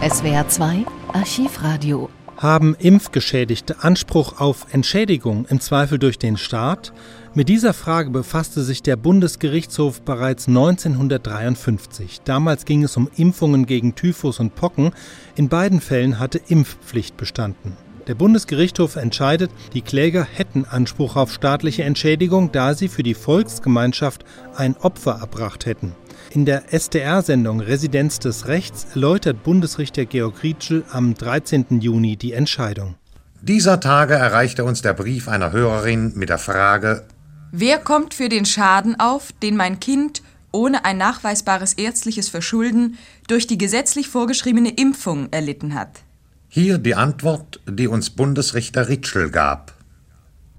SWR 2 Archivradio. Haben Impfgeschädigte Anspruch auf Entschädigung, im Zweifel durch den Staat? Mit dieser Frage befasste sich der Bundesgerichtshof bereits 1953. Damals ging es um Impfungen gegen Typhus und Pocken. In beiden Fällen hatte Impfpflicht bestanden. Der Bundesgerichtshof entscheidet, die Kläger hätten Anspruch auf staatliche Entschädigung, da sie für die Volksgemeinschaft ein Opfer erbracht hätten. In der SDR-Sendung Residenz des Rechts erläutert Bundesrichter Georg Rietschel am 13. Juni die Entscheidung. Dieser Tage erreichte uns der Brief einer Hörerin mit der Frage Wer kommt für den Schaden auf, den mein Kind ohne ein nachweisbares ärztliches Verschulden durch die gesetzlich vorgeschriebene Impfung erlitten hat? Hier die Antwort, die uns Bundesrichter Ritschel gab.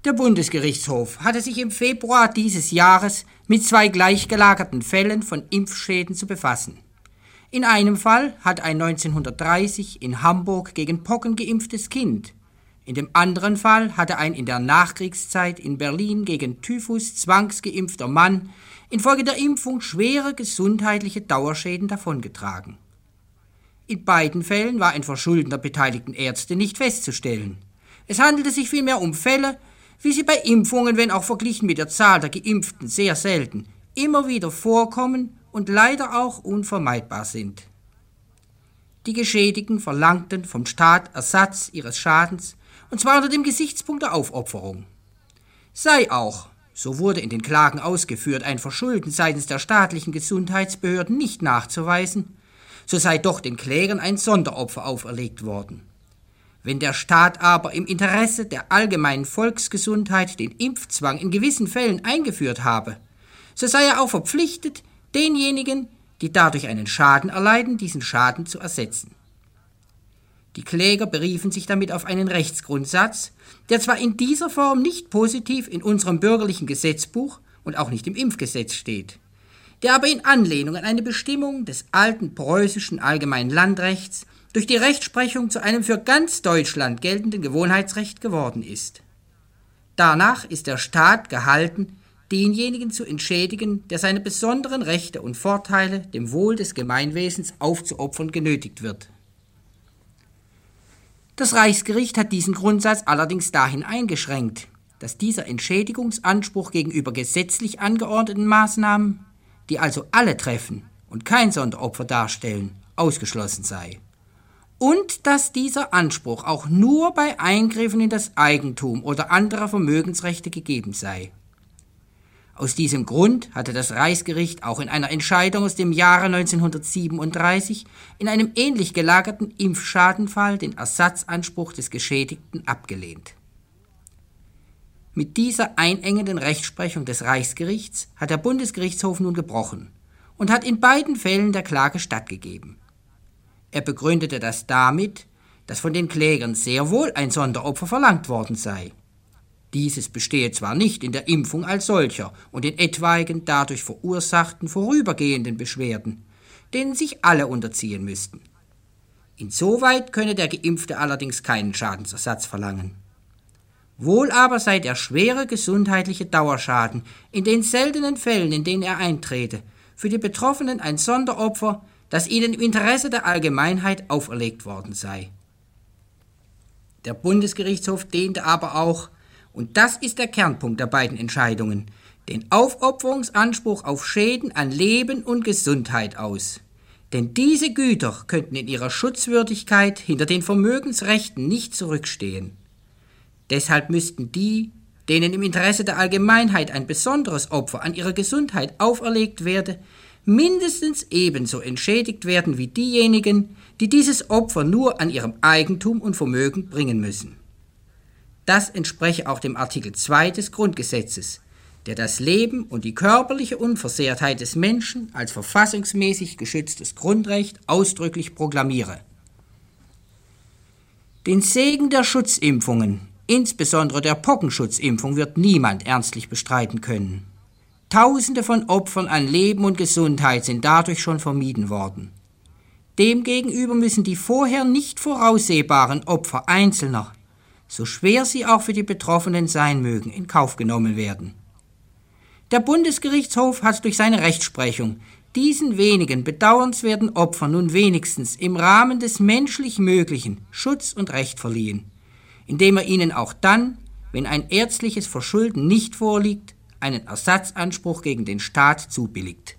Der Bundesgerichtshof hatte sich im Februar dieses Jahres mit zwei gleichgelagerten Fällen von Impfschäden zu befassen. In einem Fall hat ein 1930 in Hamburg gegen Pocken geimpftes Kind, in dem anderen Fall hatte ein in der Nachkriegszeit in Berlin gegen Typhus zwangsgeimpfter Mann infolge der Impfung schwere gesundheitliche Dauerschäden davongetragen. In beiden Fällen war ein Verschulden der beteiligten Ärzte nicht festzustellen. Es handelte sich vielmehr um Fälle, wie sie bei Impfungen, wenn auch verglichen mit der Zahl der Geimpften sehr selten, immer wieder vorkommen und leider auch unvermeidbar sind. Die Geschädigten verlangten vom Staat Ersatz ihres Schadens, und zwar unter dem Gesichtspunkt der Aufopferung. Sei auch, so wurde in den Klagen ausgeführt, ein Verschulden seitens der staatlichen Gesundheitsbehörden nicht nachzuweisen, so sei doch den Klägern ein Sonderopfer auferlegt worden. Wenn der Staat aber im Interesse der allgemeinen Volksgesundheit den Impfzwang in gewissen Fällen eingeführt habe, so sei er auch verpflichtet, denjenigen, die dadurch einen Schaden erleiden, diesen Schaden zu ersetzen. Die Kläger beriefen sich damit auf einen Rechtsgrundsatz, der zwar in dieser Form nicht positiv in unserem bürgerlichen Gesetzbuch und auch nicht im Impfgesetz steht, der aber in Anlehnung an eine Bestimmung des alten preußischen allgemeinen Landrechts durch die Rechtsprechung zu einem für ganz Deutschland geltenden Gewohnheitsrecht geworden ist. Danach ist der Staat gehalten, denjenigen zu entschädigen, der seine besonderen Rechte und Vorteile dem Wohl des Gemeinwesens aufzuopfern genötigt wird. Das Reichsgericht hat diesen Grundsatz allerdings dahin eingeschränkt, dass dieser Entschädigungsanspruch gegenüber gesetzlich angeordneten Maßnahmen die also alle treffen und kein Sonderopfer darstellen, ausgeschlossen sei. Und dass dieser Anspruch auch nur bei Eingriffen in das Eigentum oder andere Vermögensrechte gegeben sei. Aus diesem Grund hatte das Reichsgericht auch in einer Entscheidung aus dem Jahre 1937 in einem ähnlich gelagerten Impfschadenfall den Ersatzanspruch des Geschädigten abgelehnt. Mit dieser einengenden Rechtsprechung des Reichsgerichts hat der Bundesgerichtshof nun gebrochen und hat in beiden Fällen der Klage stattgegeben. Er begründete das damit, dass von den Klägern sehr wohl ein Sonderopfer verlangt worden sei. Dieses bestehe zwar nicht in der Impfung als solcher und in etwaigen dadurch verursachten vorübergehenden Beschwerden, denen sich alle unterziehen müssten. Insoweit könne der Geimpfte allerdings keinen Schadensersatz verlangen. Wohl aber sei der schwere gesundheitliche Dauerschaden in den seltenen Fällen, in denen er eintrete, für die Betroffenen ein Sonderopfer, das ihnen im Interesse der Allgemeinheit auferlegt worden sei. Der Bundesgerichtshof dehnte aber auch, und das ist der Kernpunkt der beiden Entscheidungen, den Aufopferungsanspruch auf Schäden an Leben und Gesundheit aus. Denn diese Güter könnten in ihrer Schutzwürdigkeit hinter den Vermögensrechten nicht zurückstehen. Deshalb müssten die, denen im Interesse der Allgemeinheit ein besonderes Opfer an ihrer Gesundheit auferlegt werde, mindestens ebenso entschädigt werden wie diejenigen, die dieses Opfer nur an ihrem Eigentum und Vermögen bringen müssen. Das entspreche auch dem Artikel 2 des Grundgesetzes, der das Leben und die körperliche Unversehrtheit des Menschen als verfassungsmäßig geschütztes Grundrecht ausdrücklich proklamiere. Den Segen der Schutzimpfungen Insbesondere der Pockenschutzimpfung wird niemand ernstlich bestreiten können. Tausende von Opfern an Leben und Gesundheit sind dadurch schon vermieden worden. Demgegenüber müssen die vorher nicht voraussehbaren Opfer Einzelner, so schwer sie auch für die Betroffenen sein mögen, in Kauf genommen werden. Der Bundesgerichtshof hat durch seine Rechtsprechung diesen wenigen bedauernswerten Opfern nun wenigstens im Rahmen des menschlich Möglichen Schutz und Recht verliehen, indem er ihnen auch dann, wenn ein ärztliches Verschulden nicht vorliegt, einen Ersatzanspruch gegen den Staat zubilligt.